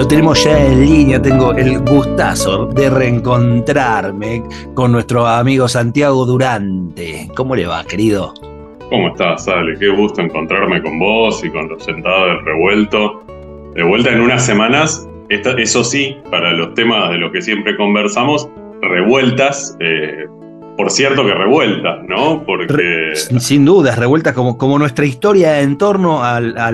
Lo tenemos ya en línea, tengo el gustazo de reencontrarme con nuestro amigo Santiago Durante. ¿Cómo le va, querido? ¿Cómo estás, Ale? Qué gusto encontrarme con vos y con los sentados del revuelto. De vuelta en unas semanas, eso sí, para los temas de los que siempre conversamos, revueltas, eh, por cierto que revueltas, ¿no? Porque... Sin dudas, revueltas como, como nuestra historia en torno a, a,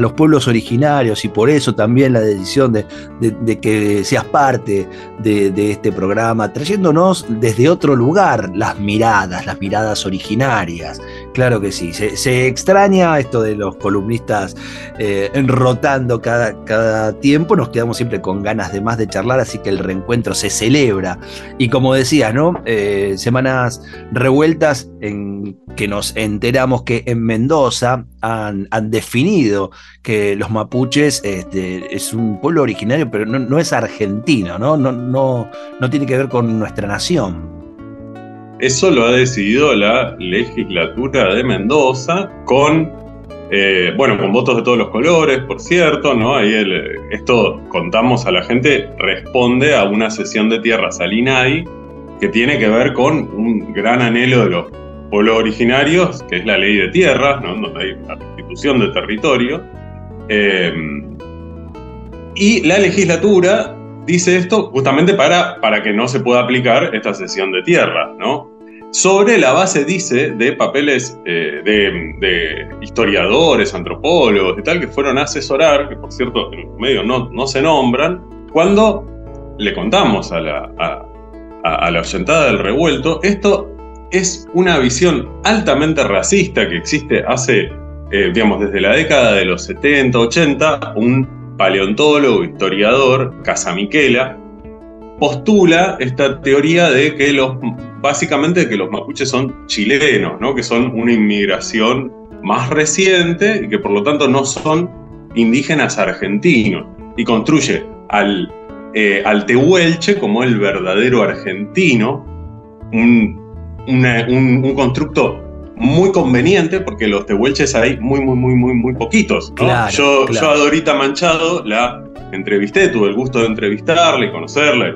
los pueblos originarios y por eso también la decisión de, de, que seas parte de, este programa, trayéndonos desde otro lugar las miradas, las miradas originarias. Claro que sí, se, extraña esto de los columnistas eh, rotando cada, cada tiempo, nos quedamos siempre con ganas de más de charlar, así que el reencuentro se celebra. Y como decía, ¿no? Eh, semanas revueltas en que nos enteramos que en Mendoza han, definido que los mapuches este, es un pueblo originario, pero no, es argentino, ¿no? No, no, no tiene que ver con nuestra nación. Eso lo ha decidido la legislatura de Mendoza con eh, bueno, con votos de todos los colores, por cierto, ¿no? Ahí esto, contamos a la gente, responde a una sesión de tierras al INAI que tiene que ver con un gran anhelo de los pueblos originarios, que es la ley de tierras, ¿no? donde hay una constitución de territorio. Eh, y la legislatura dice esto justamente para, para que no se pueda aplicar esta cesión de tierras, ¿no? Sobre la base, dice, de papeles eh, de, historiadores, antropólogos y tal, que fueron a asesorar, que por cierto en los medios no, no se nombran, cuando le contamos a la, a, oyentada del revuelto, esto es una visión altamente racista que existe hace, eh, digamos, desde la década de los 70, 80, un paleontólogo, historiador, Casamiquela, postula esta teoría de que los, básicamente que los mapuches son chilenos, ¿no? que son una inmigración más reciente y que por lo tanto no son indígenas argentinos. Y construye al eh, tehuelche como el verdadero argentino, un, un, constructo muy conveniente porque los tehuelches hay muy, muy, muy, muy, muy poquitos. yo, yo a Dorita Manchado la entrevisté, tuve el gusto de entrevistarla y conocerla.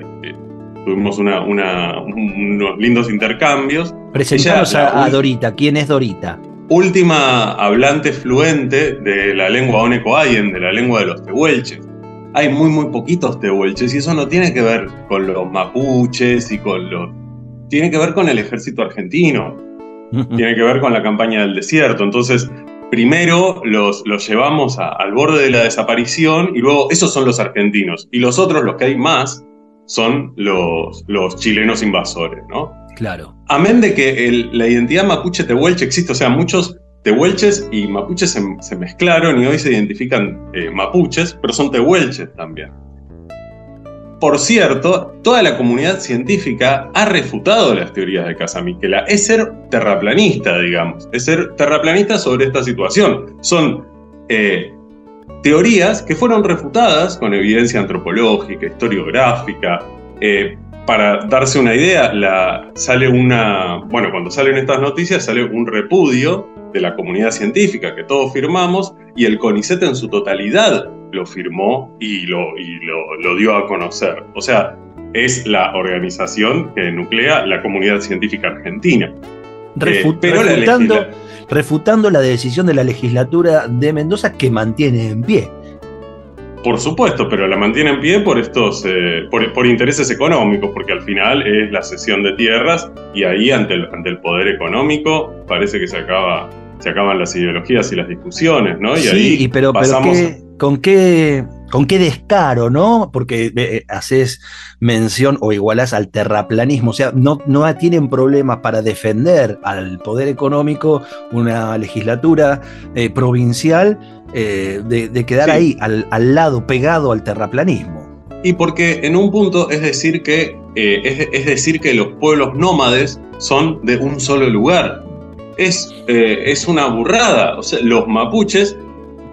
tuvimos una, unos lindos intercambios. Presentamos a, Dorita. ¿Quién es Dorita? Última hablante fluente de la lengua Onecoayen, de la lengua de los tehuelches hay muy, muy poquitos tehuelches y eso no tiene que ver con los mapuches y con los... Tiene que ver con el ejército argentino, tiene que ver con la campaña del desierto. Entonces, primero los, los llevamos al borde de la desaparición y luego esos son los argentinos. Y los otros, los que hay más, son los, los chilenos invasores, ¿no? Claro. Amén de que la identidad mapuche-tehuelche existe, o sea, muchos tehuelches y mapuches se, mezclaron y hoy se identifican eh, mapuches, pero son tehuelches también. Por cierto, toda la comunidad científica ha refutado las teorías de Casamiquela. Es ser terraplanista, digamos. Es ser terraplanista sobre esta situación. Son eh, teorías que fueron refutadas con evidencia antropológica, historiográfica. Eh, para darse una idea, sale una. Bueno, cuando salen estas noticias, sale un repudio de la comunidad científica que todos firmamos y el CONICET en su totalidad lo firmó y lo, y lo, dio a conocer. O sea, es la organización que nuclea la comunidad científica argentina. Eh, refutando, refutando la decisión de la legislatura de Mendoza que mantiene en pie. Por supuesto, pero la mantiene en pie por estos, eh, por, intereses económicos, porque al final es la cesión de tierras y ahí ante el, ante el poder económico parece que se acaba se acaban las ideologías y las discusiones, ¿no? Y sí, ahí pero, ¿con, qué, ¿con qué descaro, no? Porque eh, haces mención o igualas al terraplanismo, o sea, no, no tienen problemas para defender al poder económico una legislatura eh, provincial eh, de, quedar ahí, al, al lado, pegado al terraplanismo. y porque en un punto es decir que, eh, es, decir que los pueblos nómades son de un solo lugar. Es, eh, es una burrada. O sea, los mapuches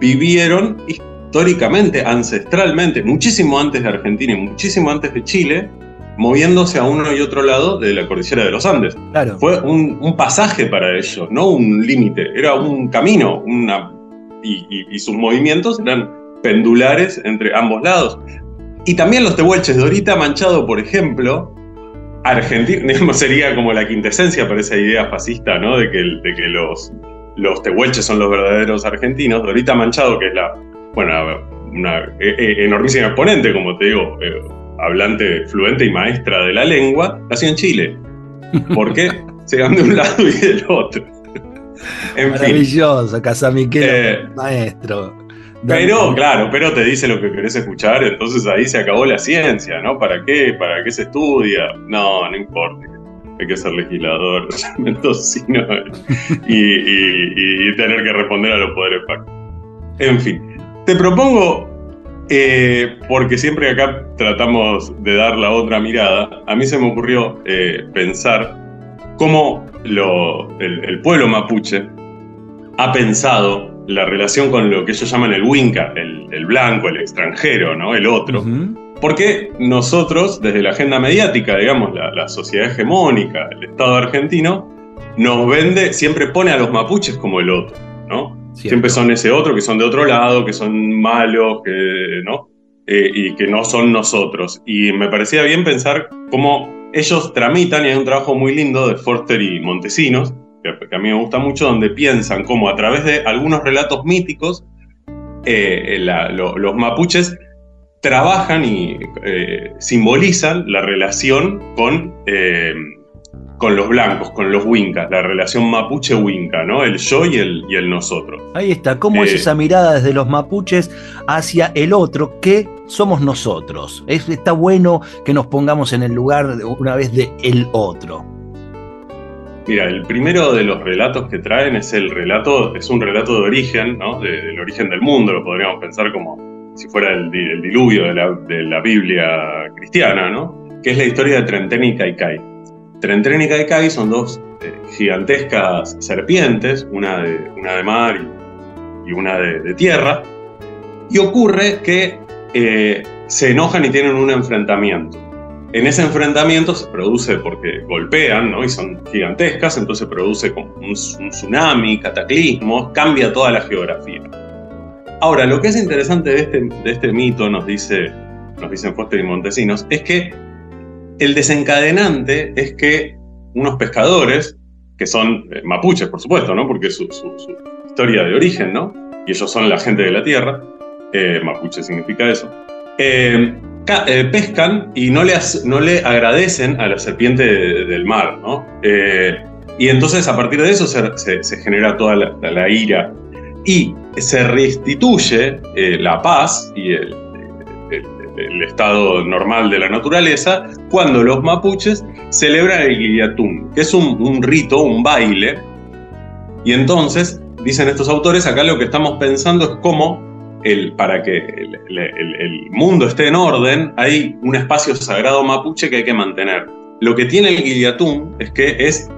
vivieron históricamente, ancestralmente, muchísimo antes de Argentina y muchísimo antes de Chile, moviéndose a uno y otro lado de la cordillera de los Andes. Claro. Fue un, pasaje para ellos, no un límite, era un camino, una, y, sus movimientos eran pendulares entre ambos lados. Y también los tehuelches de ahorita Manchado, por ejemplo, Argentina sería como la quintesencia para esa idea fascista, ¿no? De que, de que los, los tehuelches son los verdaderos argentinos. Dorita Manchado, que es la, bueno, una e, e, enormísima exponente, como te digo, eh, hablante fluente y maestra de la lengua, nació en Chile. ¿Por qué? Se van de un lado y del otro. Maravilloso, Casamiquero, eh, maestro. Pero, claro, pero te dice lo que querés escuchar, entonces ahí se acabó la ciencia, ¿no? ¿Para qué? ¿Para qué se estudia? No, no importa. Hay que ser legislador, mendocino y, y, y tener que responder a los poderes fácticos. En fin, te propongo eh, porque siempre acá tratamos de dar la otra mirada, a mí se me ocurrió eh, pensar cómo el, pueblo mapuche ha pensado la relación con lo que ellos llaman el Winca, el, blanco, el extranjero, ¿no? el otro. Porque nosotros, desde la agenda mediática, digamos, la, sociedad hegemónica, el Estado argentino, nos vende, siempre pone a los mapuches como el otro, ¿no? Siempre son ese otro, que son de otro lado, que son malos, que, ¿no? Eh, y que no son nosotros. Y me parecía bien pensar cómo ellos tramitan, y hay un trabajo muy lindo de Forster y Montesinos, que, a mí me gusta mucho, donde piensan cómo a través de algunos relatos míticos, eh, los mapuches trabajan y eh, simbolizan la relación con con los blancos, con los wincas, la relación mapuche-winca, ¿no? El yo y el, y el nosotros. Ahí está, ¿cómo es eh, esa mirada desde los mapuches hacia el otro que somos nosotros? Es, está bueno que nos pongamos en el lugar una vez de el otro. Mira, el primero de los relatos que traen es el relato, es un relato de origen, ¿no? del origen del mundo, lo podríamos pensar como si fuera el, diluvio de la, de la, Biblia cristiana, ¿no? Que es la historia de Trentén y Caicai. Trentren y Kaikai son dos eh, gigantescas serpientes, una de, una de mar y, una de, tierra, y ocurre que eh, se enojan y tienen un enfrentamiento. En ese enfrentamiento se produce porque golpean, ¿no? Y son gigantescas, entonces produce como un, tsunami, cataclismos, cambia toda la geografía. Ahora, lo que es interesante de este, de este mito, nos, dice, nos dicen Foster y Montesinos, es que el desencadenante es que unos pescadores, que son eh, mapuches, por supuesto, ¿no? Porque es su, historia de origen, ¿no? Y ellos son la gente de la tierra, eh, mapuche significa eso, eh, pescan y no le, no le agradecen a la serpiente del mar, ¿no? y entonces a partir de eso se, genera toda la, ira y se restituye la paz y el, el estado normal de la naturaleza, cuando los mapuches celebran el Guillatún, que es un, rito, un baile. Y entonces, dicen estos autores, acá lo que estamos pensando es cómo el, para que el, mundo esté en orden, hay un espacio sagrado mapuche que hay que mantener. Lo que tiene el Guillatún es que es,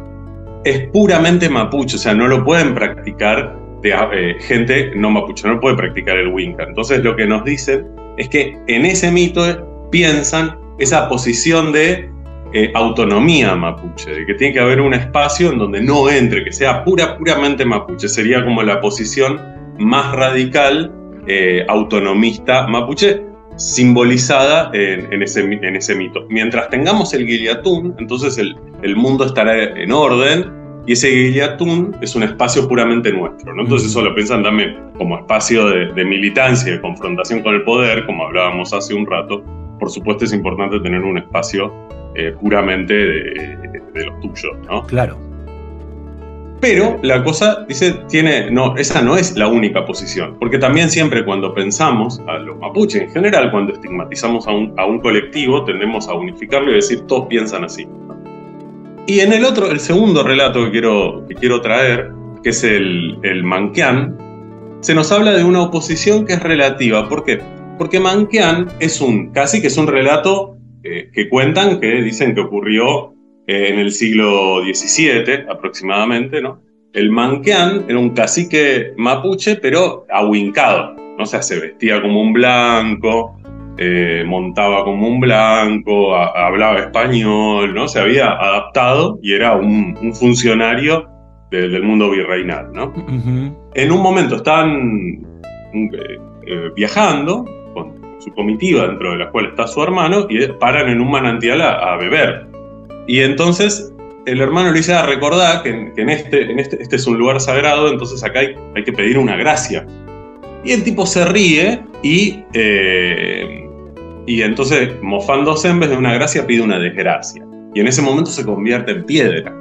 es puramente mapuche, o sea, no lo pueden practicar de, eh, gente no mapuche, no puede practicar el Winca. Entonces lo que nos dicen es que en ese mito piensan esa posición de eh, autonomía mapuche, de que tiene que haber un espacio en donde no entre, que sea pura, puramente mapuche. Sería como la posición más radical, eh, autonomista mapuche, simbolizada en, ese, en, ese, mito. Mientras tengamos el Guillatún, entonces el, el mundo estará en orden y ese Guillatún es un espacio puramente nuestro. ¿no? Entonces eso lo piensan también como espacio de, militancia de confrontación con el poder, como hablábamos hace un rato. Por supuesto es importante tener un espacio eh, puramente de, los tuyos. ¿no? Claro. Pero la cosa, dice, tiene, no, esa no es la única posición, porque también siempre cuando pensamos a los mapuches en general, cuando estigmatizamos a un, a un colectivo, tendemos a unificarlo y decir todos piensan así. Y en el otro, el segundo relato que quiero, que quiero traer, que es el, el Manquian, se nos habla de una oposición que es relativa. ¿Por qué? Porque Manqueán es un, casi que es un relato eh, que cuentan, que dicen que ocurrió eh, en el siglo XVII aproximadamente, ¿no? El Manqueán era un cacique mapuche, pero ahuincado, ¿no? O sea, se vestía como un blanco, eh, montaba como un blanco, hablaba español, ¿no? Se había adaptado y era un, funcionario del mundo virreinal, ¿no? En un momento están eh, eh, viajando con su comitiva, dentro de la cual está su hermano, y paran en un manantial a, beber. Y entonces el hermano le dice, a ah, recordar que, en, este, en este, este es un lugar sagrado, entonces acá hay, hay que pedir una gracia. Y el tipo se ríe y y entonces, mofándose en vez de una gracia, pide una desgracia. Y en ese momento se convierte en piedra.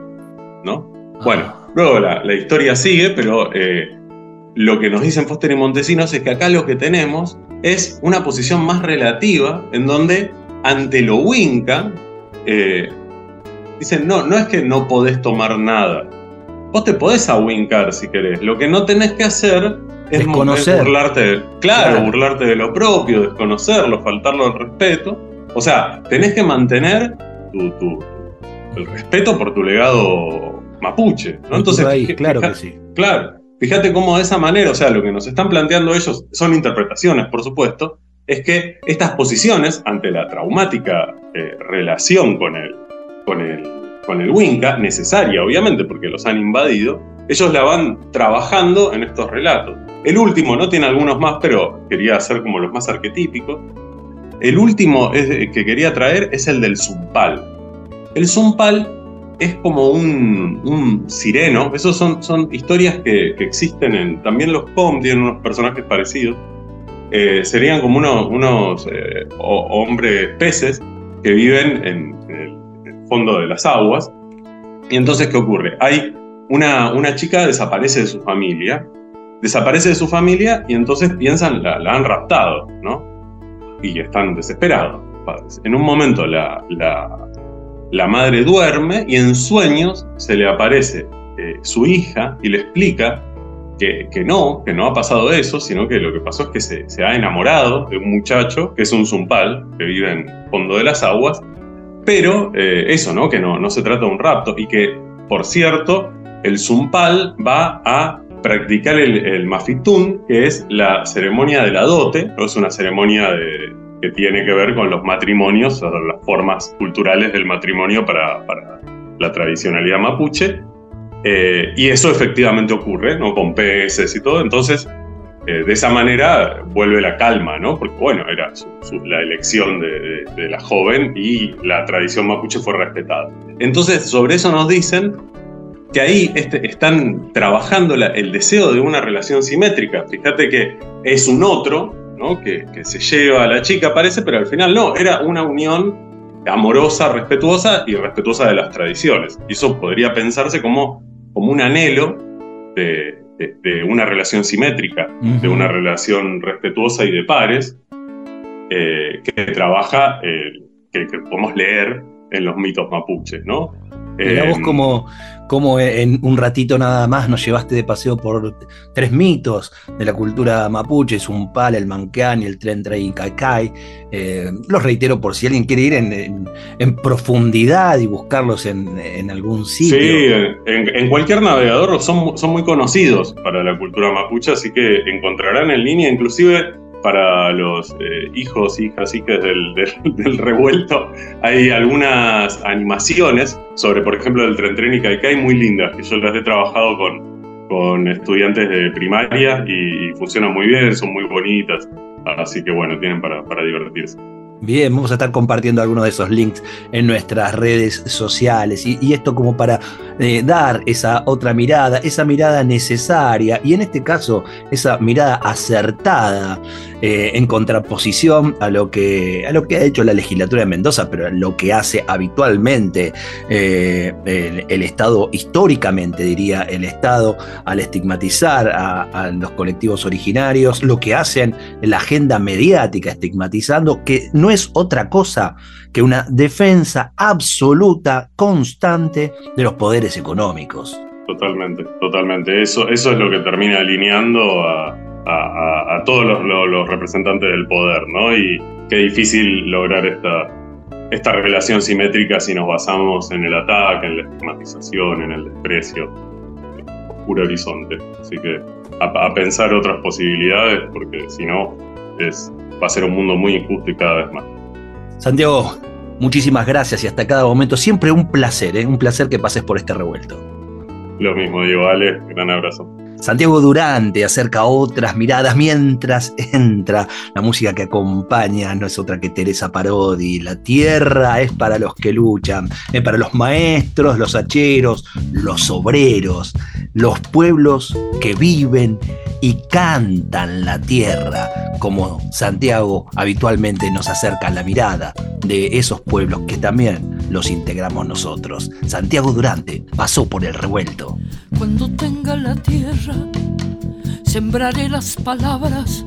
¿No? Bueno, ah. luego la, historia sigue, pero eh, lo que nos dicen Foster y Montesinos es que acá lo que tenemos es una posición más relativa en donde ante lo Winca eh, dicen, no, no es que no podés tomar nada. Vos te podés awincar si querés. Lo que no tenés que hacer es, burlarte, claro, burlarte de lo propio, desconocerlo, faltarlo al respeto. O sea, tenés que mantener tu, el respeto por tu legado mapuche. ¿no? Entonces, claro que sí. Claro, fíjate cómo de esa manera, o sea, lo que nos están planteando ellos son interpretaciones, por supuesto, es que estas posiciones ante la traumática eh, relación con el, con el, con el Winca, necesaria obviamente porque los han invadido, ellos la van trabajando en estos relatos. El último, no tiene algunos más, pero quería hacer como los más arquetípicos. El último que quería traer es el del zumpal. El zumpal es como un, sireno, esos son, son historias que, existen en. También los POM tienen unos personajes parecidos. Eh, serían como unos, unos eh, hombres peces que viven en, el fondo de las aguas. Y entonces, ¿qué ocurre? Hay una, una chica desaparece de su familia desaparece de su familia y entonces piensan, la, la han raptado, ¿no? Y están desesperados, padres. En un momento la, la, madre duerme y en sueños se le aparece eh, su hija y le explica que, que, no, que no ha pasado eso, sino que lo que pasó es que se, se ha enamorado de un muchacho que es un zumpal, que vive en fondo de las aguas, pero eh, eso, ¿no? Que no, no se trata de un rapto y que, por cierto, el zumpal va a practicar el, el, mafitún, que es la ceremonia de la dote, ¿no? es una ceremonia que tiene que ver con los matrimonios, o las formas culturales del matrimonio para, la tradicionalidad mapuche. Eh, y eso efectivamente ocurre, ¿no? Con peces y todo. Entonces, eh, de esa manera vuelve la calma, ¿no? Porque, bueno, era la elección de, la joven y la tradición mapuche fue respetada. Entonces, sobre eso nos dicen que ahí este, están trabajando el deseo de una relación simétrica. Fíjate que es un otro, ¿no? que, se lleva a la chica, parece, pero al final no, era una unión amorosa, respetuosa y respetuosa de las tradiciones. Y eso podría pensarse como, como un anhelo de, una relación simétrica, de una relación respetuosa y de pares, eh, que trabaja, eh, que, que podemos leer en los mitos mapuches, ¿no? Mirá como, como en un ratito nada más nos llevaste de paseo por tres mitos de la cultura mapuche, Zumpal, el y el Tren Train Caicay. Eh, los reitero por si alguien quiere ir en, profundidad y buscarlos en, algún sitio. Sí, en, cualquier navegador son, son muy conocidos para la cultura mapuche, así que encontrarán en línea inclusive para los eh, hijos, hijas, hijas del, del, revuelto, hay algunas animaciones sobre, por ejemplo, el Tren Tren y Kaikai muy lindas, que yo las he trabajado con, con estudiantes de primaria y, funcionan muy bien, son muy bonitas. Así que bueno, tienen para, para divertirse. Bien, vamos a estar compartiendo algunos de esos links en nuestras redes sociales y, esto como para eh, dar esa otra mirada, esa mirada necesaria y en este caso esa mirada acertada eh, en contraposición a lo, que, a lo que ha hecho la legislatura de Mendoza, pero lo que hace habitualmente eh, el, Estado, históricamente diría el Estado, al estigmatizar a, a los colectivos originarios, lo que hacen en la agenda mediática estigmatizando que no es otra cosa que una defensa absoluta, constante de los poderes económicos. Totalmente, totalmente. Eso, eso es lo que termina alineando a, a, todos los, representantes del poder, ¿no? Y qué difícil lograr esta, esta relación simétrica si nos basamos en el ataque, en la estigmatización, en el desprecio, oscuro horizonte. Así que a, pensar otras posibilidades, porque si no, es, va a ser un mundo muy injusto y cada vez más. Santiago, muchísimas gracias y hasta cada momento. Siempre un placer, ¿eh? un placer que pases por este revuelto. Lo mismo, Diego, Ale, gran abrazo. Santiago Durante acerca otras miradas mientras entra la música que acompaña, no es otra que Teresa Parodi. La tierra es para los que luchan, es para los maestros, los hacheros, los obreros, los pueblos que viven y cantan la tierra, como Santiago habitualmente nos acerca la mirada de esos pueblos que también los integramos nosotros. Santiago Durante pasó por el revuelto. Cuando tenga la tierra, sembraré las palabras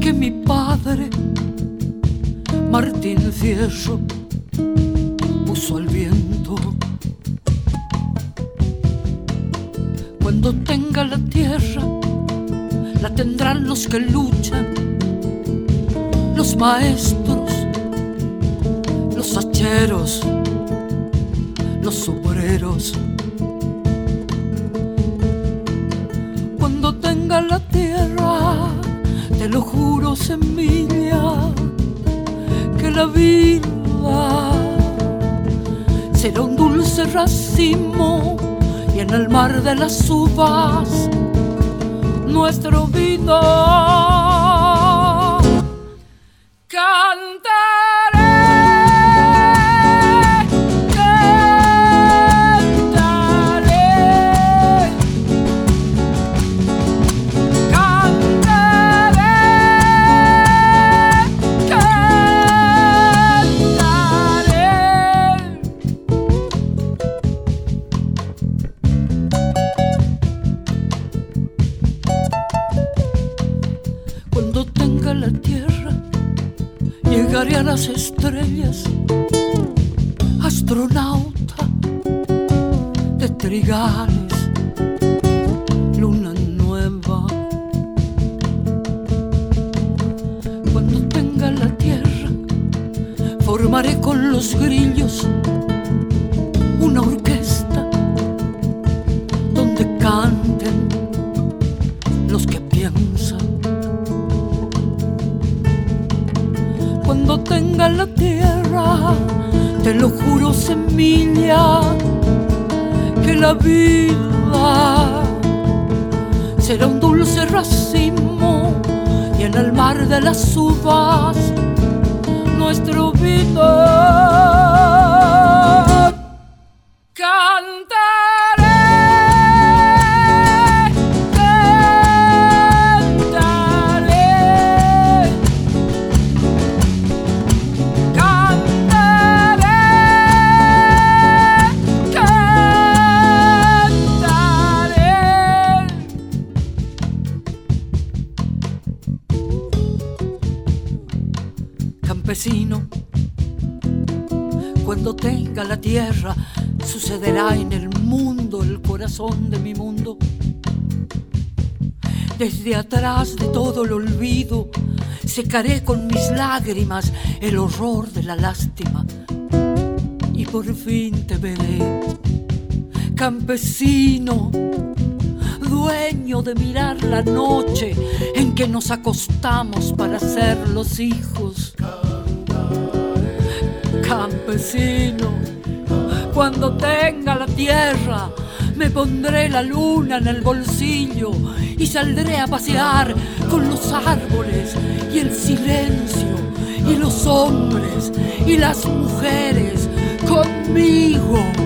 que mi padre, Martín Fierro, puso al viento. Cuando tenga la tierra, la tendrán los que luchan, los maestros, los hacheros, los obreros. Cuando tenga la tierra, te lo juro, semilla, que la vida será un dulce racimo y en el mar de las uvas nuestro vino con los grillos corazón de mi mundo. Desde atrás de todo el olvido, secaré con mis lágrimas el horror de la lástima. Y por fin te veré, campesino, dueño de mirar la noche en que nos acostamos para ser los hijos. Campesino, cuando tenga la tierra, me pondré la luna en el bolsillo y saldré a pasear con los árboles y el silencio y los hombres y las mujeres conmigo.